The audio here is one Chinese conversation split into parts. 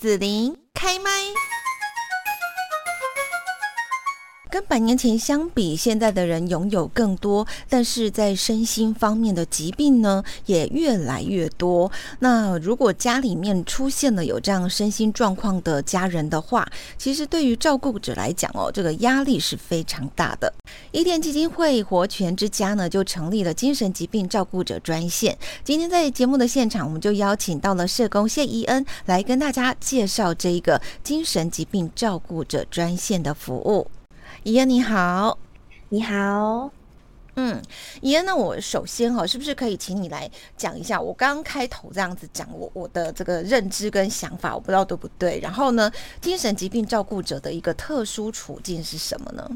子琳开麦。跟百年前相比，现在的人拥有更多，但是在身心方面的疾病呢，也越来越多。那如果家里面出现了有这样身心状况的家人的话，其实对于照顾者来讲哦，这个压力是非常大的。伊甸基金会活泉之家呢，就成立了精神疾病照顾者专线。今天在节目的现场，我们就邀请到了社工谢宜恩来跟大家介绍这一个精神疾病照顾者专线的服务。宜恩你好，你好，嗯，宜恩，那我首先哈，是不是可以请你来讲一下？我刚刚开头这样子讲我我的这个认知跟想法，我不知道对不对。然后呢，精神疾病照顾者的一个特殊处境是什么呢？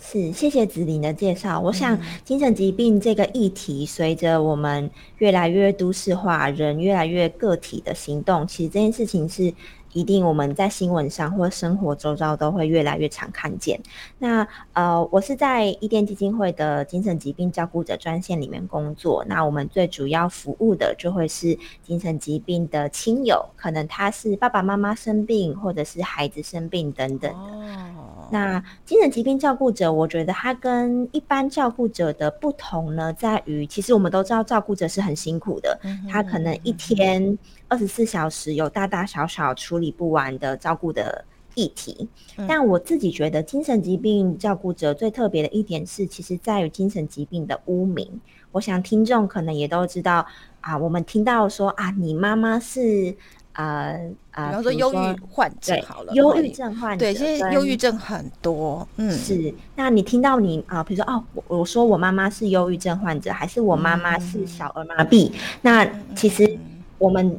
是，谢谢子林的介绍。我想，精神疾病这个议题，随着我们越来越都市化，人越来越个体的行动，其实这件事情是。一定我们在新闻上或生活周遭都会越来越常看见。那呃，我是在伊甸基金会的精神疾病照顾者专线里面工作。那我们最主要服务的就会是精神疾病的亲友，可能他是爸爸妈妈生病，或者是孩子生病等等的。哦。那精神疾病照顾者，我觉得他跟一般照顾者的不同呢，在于其实我们都知道照顾者是很辛苦的，他可能一天。二十四小时有大大小小处理不完的照顾的议题，嗯，但我自己觉得精神疾病照顾者最特别的一点是，其实在于精神疾病的污名。我想听众可能也都知道啊，我们听到说啊，你妈妈是呃呃，比方说忧郁患者好了，忧郁症患者，对，现在忧郁症很多，嗯，是。那你听到你啊，比如说哦，我我说我妈妈是忧郁症患者，还是我妈妈是小儿麻痹，嗯？那其实我们。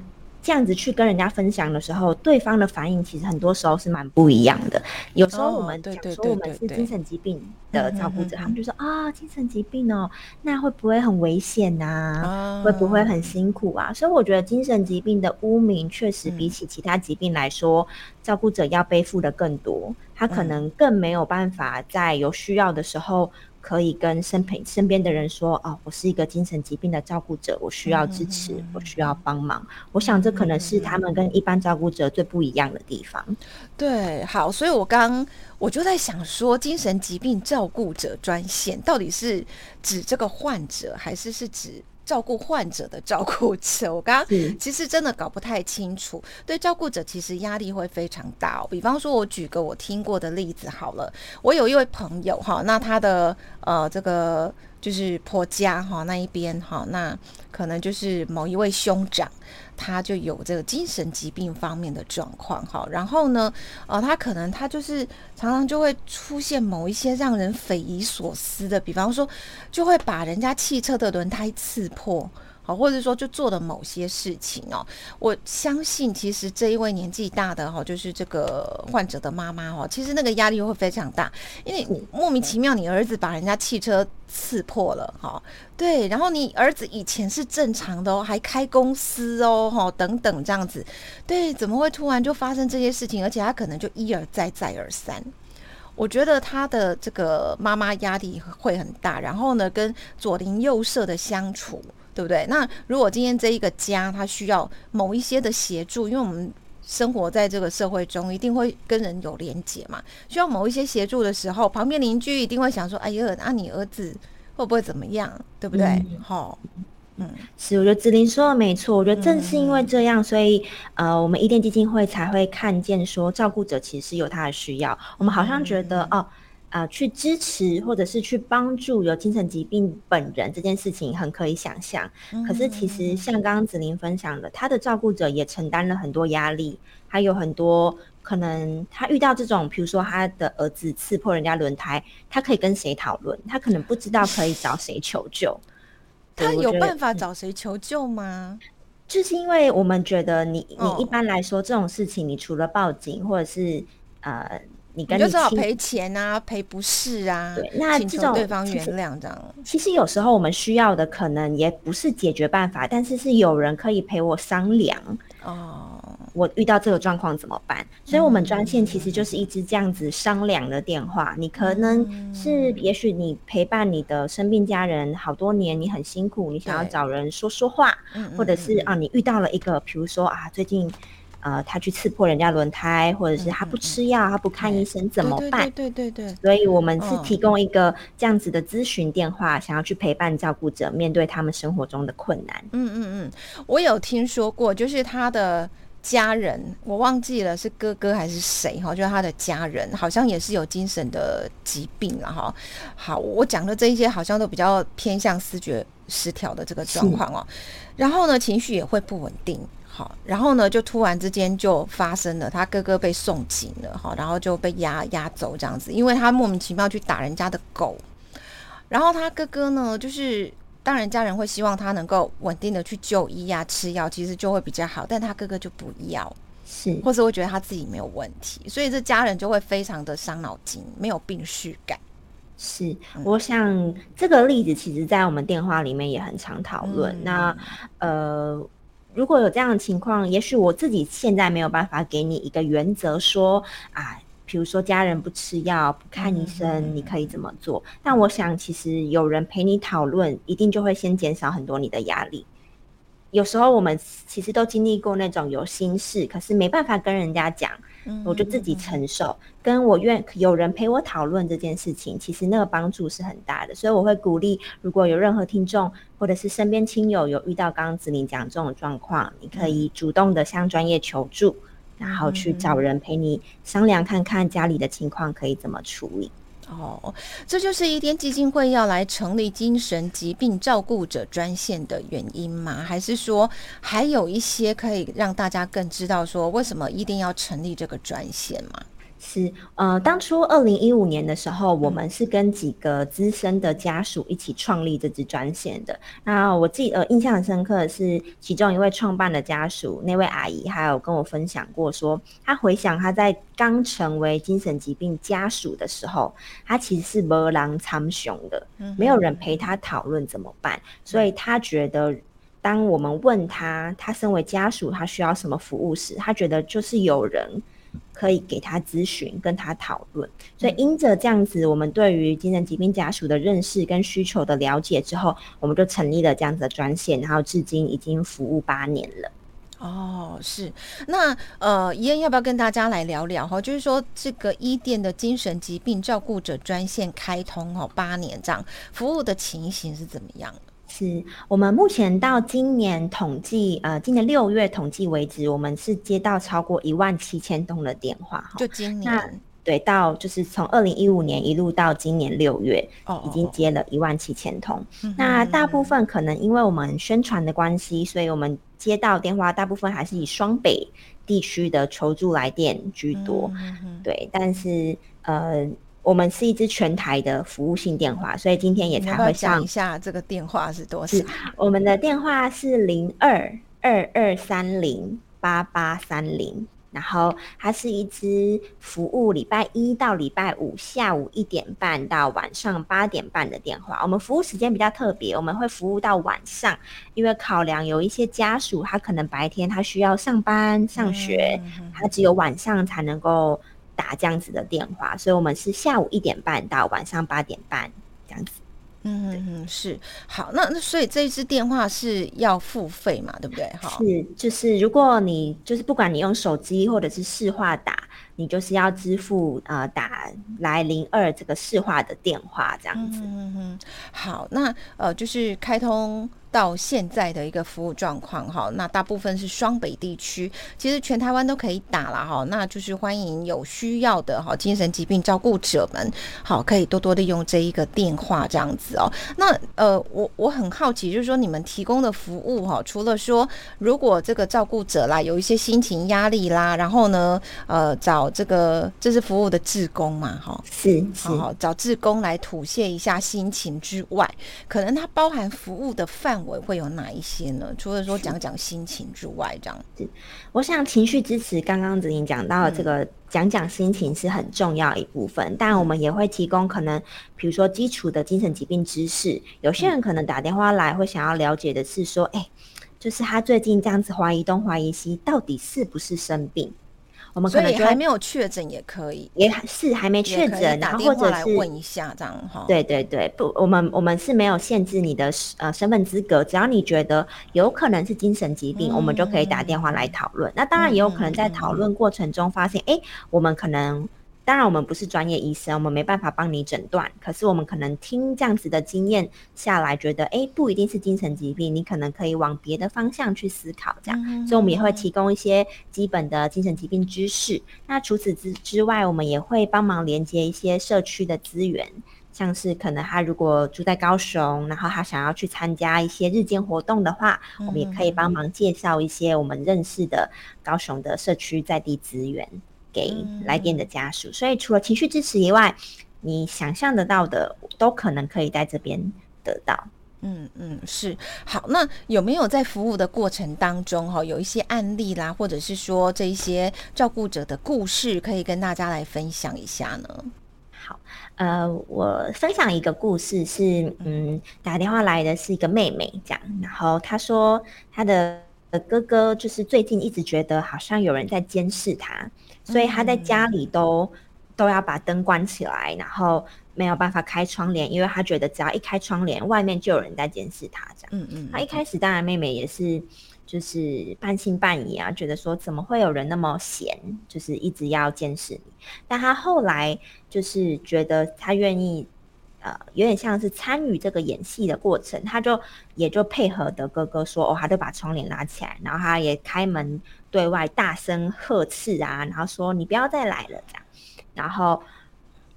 这样子去跟人家分享的时候，对方的反应其实很多时候是蛮不一样的。有时候我们讲说我们是精神疾病的照顾者，他们就说啊，精神疾病哦，那会不会很危险呐？会不会很辛苦啊？所以我觉得精神疾病的污名确实比起其他疾病来说，照顾者要背负的更多。他可能更没有办法在有需要的时候。可以跟身陪身边的人说哦，我是一个精神疾病的照顾者，我需要支持，嗯、我需要帮忙。我想这可能是他们跟一般照顾者最不一样的地方。对，好，所以我刚我就在想说，精神疾病照顾者专线到底是指这个患者，还是是指？照顾患者的照顾者，我刚刚其实真的搞不太清楚。对照顾者，其实压力会非常大哦。比方说，我举个我听过的例子好了，我有一位朋友哈，那他的呃这个。就是婆家哈那一边哈，那可能就是某一位兄长，他就有这个精神疾病方面的状况哈。然后呢，呃，他可能他就是常常就会出现某一些让人匪夷所思的，比方说就会把人家汽车的轮胎刺破。或者说就做的某些事情哦，我相信其实这一位年纪大的哈，就是这个患者的妈妈哈，其实那个压力会非常大，因为你莫名其妙你儿子把人家汽车刺破了哈，对，然后你儿子以前是正常的哦，还开公司哦哈等等这样子，对，怎么会突然就发生这些事情？而且他可能就一而再再而三，我觉得他的这个妈妈压力会很大，然后呢，跟左邻右舍的相处。对不对？那如果今天这一个家他需要某一些的协助，因为我们生活在这个社会中，一定会跟人有连结嘛。需要某一些协助的时候，旁边邻居一定会想说：“哎呀，那、啊、你儿子会不会怎么样？对不对？”好、嗯，嗯，是，我觉得子琳说的没错。我觉得正是因为这样，所以呃，我们伊甸基金会才会看见说，照顾者其实是有他的需要。我们好像觉得、嗯、哦。啊、呃，去支持或者是去帮助有精神疾病本人这件事情很可以想象。可是其实像刚刚子琳分享的，他的照顾者也承担了很多压力，还有很多可能他遇到这种，比如说他的儿子刺破人家轮胎，他可以跟谁讨论？他可能不知道可以找谁求救。他有办法找谁求救吗？就是因为我们觉得你你一般来说这种事情，你除了报警或者是呃。你，跟你，你就只好赔钱啊，赔不是啊，对，那这种对方原谅这样。其实有时候我们需要的可能也不是解决办法，但是是有人可以陪我商量。哦，我遇到这个状况怎么办？所以，我们专线其实就是一支这样子商量的电话。嗯、你可能是，也许你陪伴你的生病家人好多年，你很辛苦，你想要找人说说话，或者是啊，你遇到了一个，比如说啊，最近。呃，他去刺破人家轮胎，或者是他不吃药，嗯、他不看医生、嗯、怎么办？对对对对，对。所以我们是提供一个这样子的咨询电话，嗯、想要去陪伴照顾者面对他们生活中的困难。嗯嗯嗯，我有听说过，就是他的家人，我忘记了是哥哥还是谁哈，就是他的家人好像也是有精神的疾病了哈。好，我讲的这一些好像都比较偏向思觉失调的这个状况哦，然后呢，情绪也会不稳定。好，然后呢，就突然之间就发生了，他哥哥被送警了，哈，然后就被押押走这样子，因为他莫名其妙去打人家的狗，然后他哥哥呢，就是当然家人会希望他能够稳定的去就医呀、啊，吃药，其实就会比较好，但他哥哥就不要，是，或者会觉得他自己没有问题，所以这家人就会非常的伤脑筋，没有病识感。是，我想这个例子其实在我们电话里面也很常讨论，嗯、那呃。如果有这样的情况，也许我自己现在没有办法给你一个原则说，啊，比如说家人不吃药、不看医生，你可以怎么做？但我想，其实有人陪你讨论，一定就会先减少很多你的压力。有时候我们其实都经历过那种有心事，可是没办法跟人家讲，我就自己承受。跟我愿有人陪我讨论这件事情，其实那个帮助是很大的。所以我会鼓励，如果有任何听众或者是身边亲友有遇到刚刚子玲讲这种状况，你可以主动的向专业求助，然后去找人陪你商量看看家里的情况可以怎么处理。哦，这就是一天基金会要来成立精神疾病照顾者专线的原因吗？还是说还有一些可以让大家更知道说为什么一定要成立这个专线吗？是，呃，当初二零一五年的时候，我们是跟几个资深的家属一起创立这支专线的。那我记得印象很深刻的是，其中一位创办的家属，那位阿姨还有跟我分享过说，说她回想她在刚成为精神疾病家属的时候，她其实是没人参详的，没有人陪她讨论怎么办，所以她觉得，当我们问她，她身为家属，她需要什么服务时，她觉得就是有人。可以给他咨询，跟他讨论。所以因着这样子，我们对于精神疾病家属的认识跟需求的了解之后，我们就成立了这样子的专线，然后至今已经服务八年了。哦，是。那呃，怡恩要不要跟大家来聊聊哈？就是说，这个伊甸的精神疾病照顾者专线开通哦，八年这样服务的情形是怎么样？是我们目前到今年统计，呃，今年六月统计为止，我们是接到超过一万七千通的电话哈。就今年，对，到就是从二零一五年一路到今年六月，哦，已经接了一万七千通。哦。那大部分可能因为我们宣传的关系，所以我们接到电话大部分还是以双北地区的求助来电居多。嗯，对，但是呃。我们是一支全台的服务性电话，所以今天也才会上一下这个电话是多少？我们的电话是零二二二三零八八三零，然后它是一支服务礼拜一到礼拜五下午一点半到晚上八点半的电话。我们服务时间比较特别，我们会服务到晚上，因为考量有一些家属他可能白天他需要上班上学，他只有晚上才能够。打这样子的电话，所以我们是下午一点半到晚上八点半这样子。嗯嗯嗯，是好。那那所以这一支电话是要付费嘛？对不对？哈，是就是如果你就是不管你用手机或者是市话打，你就是要支付呃打来零二这个市话的电话这样子。嗯嗯，好，那呃就是开通。到现在的一个服务状况哈，那大部分是双北地区，其实全台湾都可以打了哈，那就是欢迎有需要的哈精神疾病照顾者们，好可以多多利用这一个电话这样子哦。那呃，我我很好奇，就是说你们提供的服务哈，除了说如果这个照顾者啦有一些心情压力啦，然后呢呃找这个这是服务的志工嘛哈，是是好找志工来吐泄一下心情之外，可能它包含服务的范围。会有哪一些呢？除了说讲讲心情之外，这样子，我想情绪支持，刚刚子玲讲到的这个讲讲心情是很重要一部分，嗯、但我们也会提供可能，比如说基础的精神疾病知识。有些人可能打电话来会想要了解的是说，哎、就是他最近这样子怀疑东怀疑西，到底是不是生病？我们可能就还没有确诊也可以，也是还没确诊，然后或者是问一下这样哈。对对对，不，我们我们是没有限制你的呃身份资格，只要你觉得有可能是精神疾病，嗯、我们就可以打电话来讨论。那当然也有可能在讨论过程中发现，哎、嗯，我们可能。当然，我们不是专业医生，我们没办法帮你诊断。可是，我们可能听这样子的经验下来，觉得诶，不一定是精神疾病，你可能可以往别的方向去思考。这样，嗯、所以我们也会提供一些基本的精神疾病知识。那除此之之外，我们也会帮忙连接一些社区的资源，像是可能他如果住在高雄，然后他想要去参加一些日间活动的话，嗯、我们也可以帮忙介绍一些我们认识的高雄的社区在地资源。给来电的家属，所以除了情绪支持以外，你想象得到的都可能可以在这边得到。嗯嗯，是好。那有没有在服务的过程当中，哈，有一些案例啦，或者是说这一些照顾者的故事，可以跟大家来分享一下呢？好，呃，我分享一个故事是，嗯，打电话来的是一个妹妹，这样，然后她说她的哥哥就是最近一直觉得好像有人在监视她。所以他在家里都、嗯、都要把灯关起来，然后没有办法开窗帘，因为他觉得只要一开窗帘，外面就有人在监视他。这样，嗯嗯。他一开始当然妹妹也是就是半信半疑啊，觉得说怎么会有人那么闲，就是一直要监视你。但他后来就是觉得他愿意，呃，有点像是参与这个演戏的过程，他就也就配合的哥哥说，哦，他就把窗帘拉起来，然后他也开门。对外大声呵斥啊，然后说你不要再来了这样，然后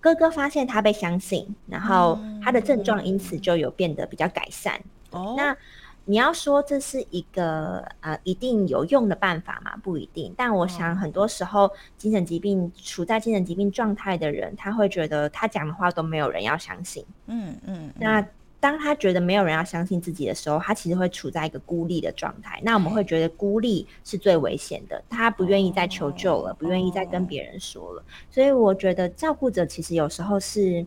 哥哥发现他被相信，然后他的症状因此就有变得比较改善。哦，那你要说这是一个呃一定有用的办法吗？不一定。但我想很多时候精神疾病处在精神疾病状态的人，他会觉得他讲的话都没有人要相信。嗯嗯，那。当他觉得没有人要相信自己的时候，他其实会处在一个孤立的状态。那我们会觉得孤立是最危险的，他不愿意再求救了，不愿意再跟别人说了。所以我觉得照顾者其实有时候是啊、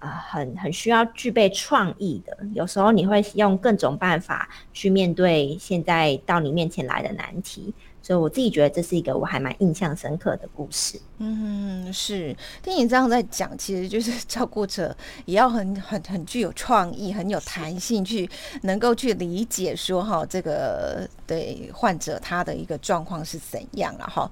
啊，很很需要具备创意的。有时候你会用各种办法去面对现在到你面前来的难题。所以我自己觉得这是一个我还蛮印象深刻的故事。嗯，是听你这样在讲，其实就是 照顾者也要很很很具有创意，很有弹性，去能够去理解说哈，这个对患者他的一个状况是怎样了哈。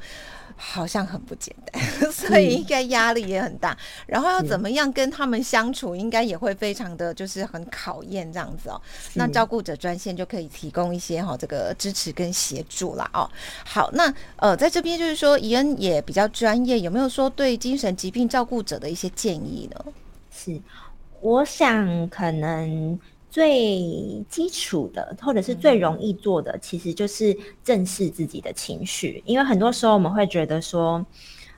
好像很不简单，所以应该压力也很大。嗯、然后要怎么样跟他们相处，应该也会非常的就是很考验这样子哦。那照顾者专线就可以提供一些哈这个支持跟协助啦哦。好，那呃在这边就是说，怡恩也比较专业，有没有说对精神疾病照顾者的一些建议呢？是，我想可能。最基础的，或者是最容易做的，其实就是正视自己的情绪。因为很多时候我们会觉得说，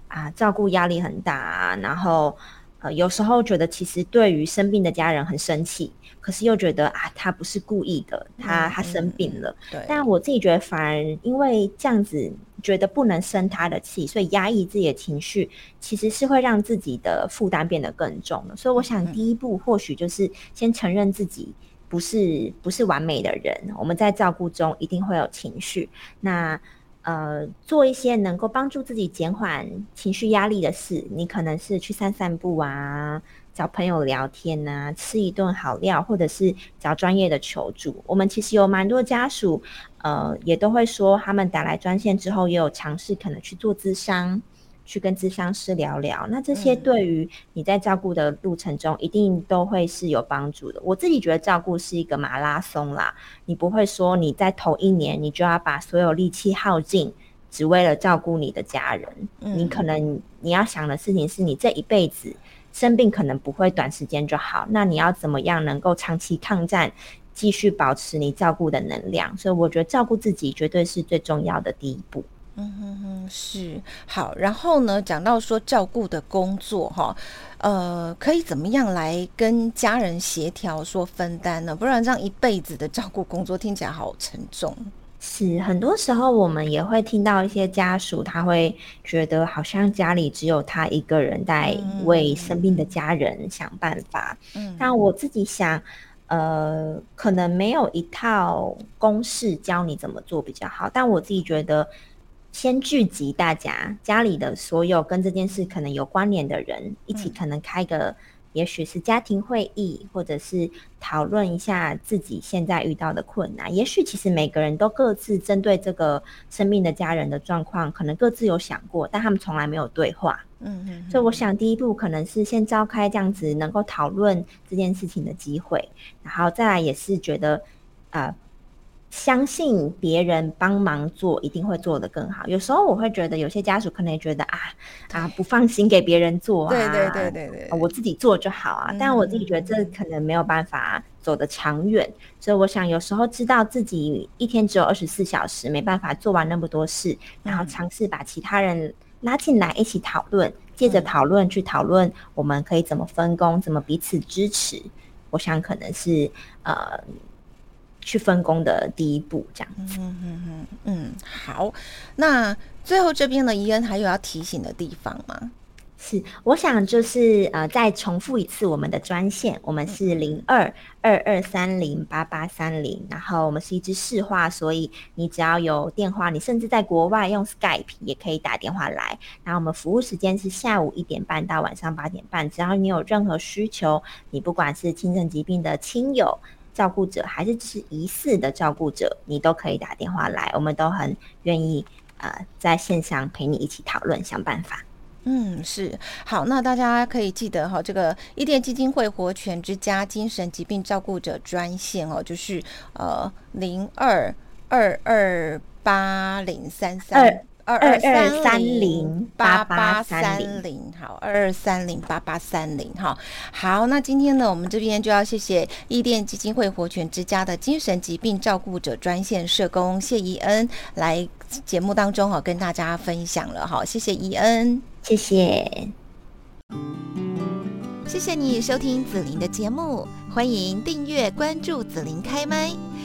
啊，照顾压力很大，然后呃，有时候觉得其实对于生病的家人很生气，可是又觉得啊，他不是故意的，他他生病了。对。但我自己觉得，反而因为这样子觉得不能生他的气，所以压抑自己的情绪，其实是会让自己的负担变得更重的。所以我想，第一步或许就是先承认自己。不是不是完美的人，我们在照顾中一定会有情绪。那呃，做一些能够帮助自己减缓情绪压力的事，你可能是去散散步啊，找朋友聊天啊，吃一顿好料，或者是找专业的求助。我们其实有蛮多家属，呃，也都会说，他们打来专线之后，也有尝试可能去做咨商。去跟咨商师聊聊，那这些对于你在照顾的路程中，一定都会是有帮助的。我自己觉得照顾是一个马拉松啦，你不会说你在头一年你就要把所有力气耗尽，只为了照顾你的家人。你可能你要想的事情是你这一辈子生病可能不会短时间就好，那你要怎么样能够长期抗战，继续保持你照顾的能量？所以我觉得照顾自己绝对是最重要的第一步。嗯哼哼，是好。然后呢，讲到说照顾的工作哈，呃，可以怎么样来跟家人协调说分担呢？不然这样一辈子的照顾工作听起来好沉重。是，很多时候我们也会听到一些家属，他会觉得好像家里只有他一个人在为生病的家人想办法。嗯，但我自己想，呃，可能没有一套公式教你怎么做比较好。但我自己觉得。先聚集大家家里的所有跟这件事可能有关联的人，一起可能开个。也许是家庭会议，或者是讨论一下自己现在遇到的困难。也许其实每个人都各自针对这个生命的家人的状况，可能各自有想过，但他们从来没有对话。嗯嗯。所以我想第一步可能是先召开这样子能够讨论这件事情的机会，然后再来也是觉得啊。呃相信别人帮忙做，一定会做得更好。有时候我会觉得，有些家属可能也觉得啊啊不放心给别人做啊，对对对对对，我自己做就好啊。嗯、但我自己觉得这可能没有办法走得长远，嗯、所以我想有时候知道自己一天只有二十四小时，没办法做完那么多事，然后尝试把其他人拉进来一起讨论，借着讨论去讨论我们可以怎么分工，怎么彼此支持。我想可能是呃。去分工的第一步，这样子。嗯嗯嗯嗯，好。那最后这边的宜恩还有要提醒的地方吗？是，我想就是呃，再重复一次我们的专线，我们是零二二二三零八八三零，然后我们是一支市话，所以你只要有电话，你甚至在国外用 Skype 也可以打电话来。然后我们服务时间是下午一点半到晚上八点半，只要你有任何需求，你不管是轻症疾病的亲友。照顾者还是是疑似的照顾者，你都可以打电话来，我们都很愿意呃在线上陪你一起讨论想办法。嗯，是好，那大家可以记得哈，这个伊甸基金会活泉之家精神疾病照顾者专线哦，就是呃零二二二八零三三。二二三零八八三零，好，二二三零八八三零，好，好，那今天呢，我们这边就要谢谢伊甸基金会活泉之家的精神疾病照顾者专线社工谢怡恩来节目当中哈，跟大家分享了，好，谢谢怡恩，谢谢，谢谢你收听紫琳的节目，欢迎订阅关注紫琳开麦。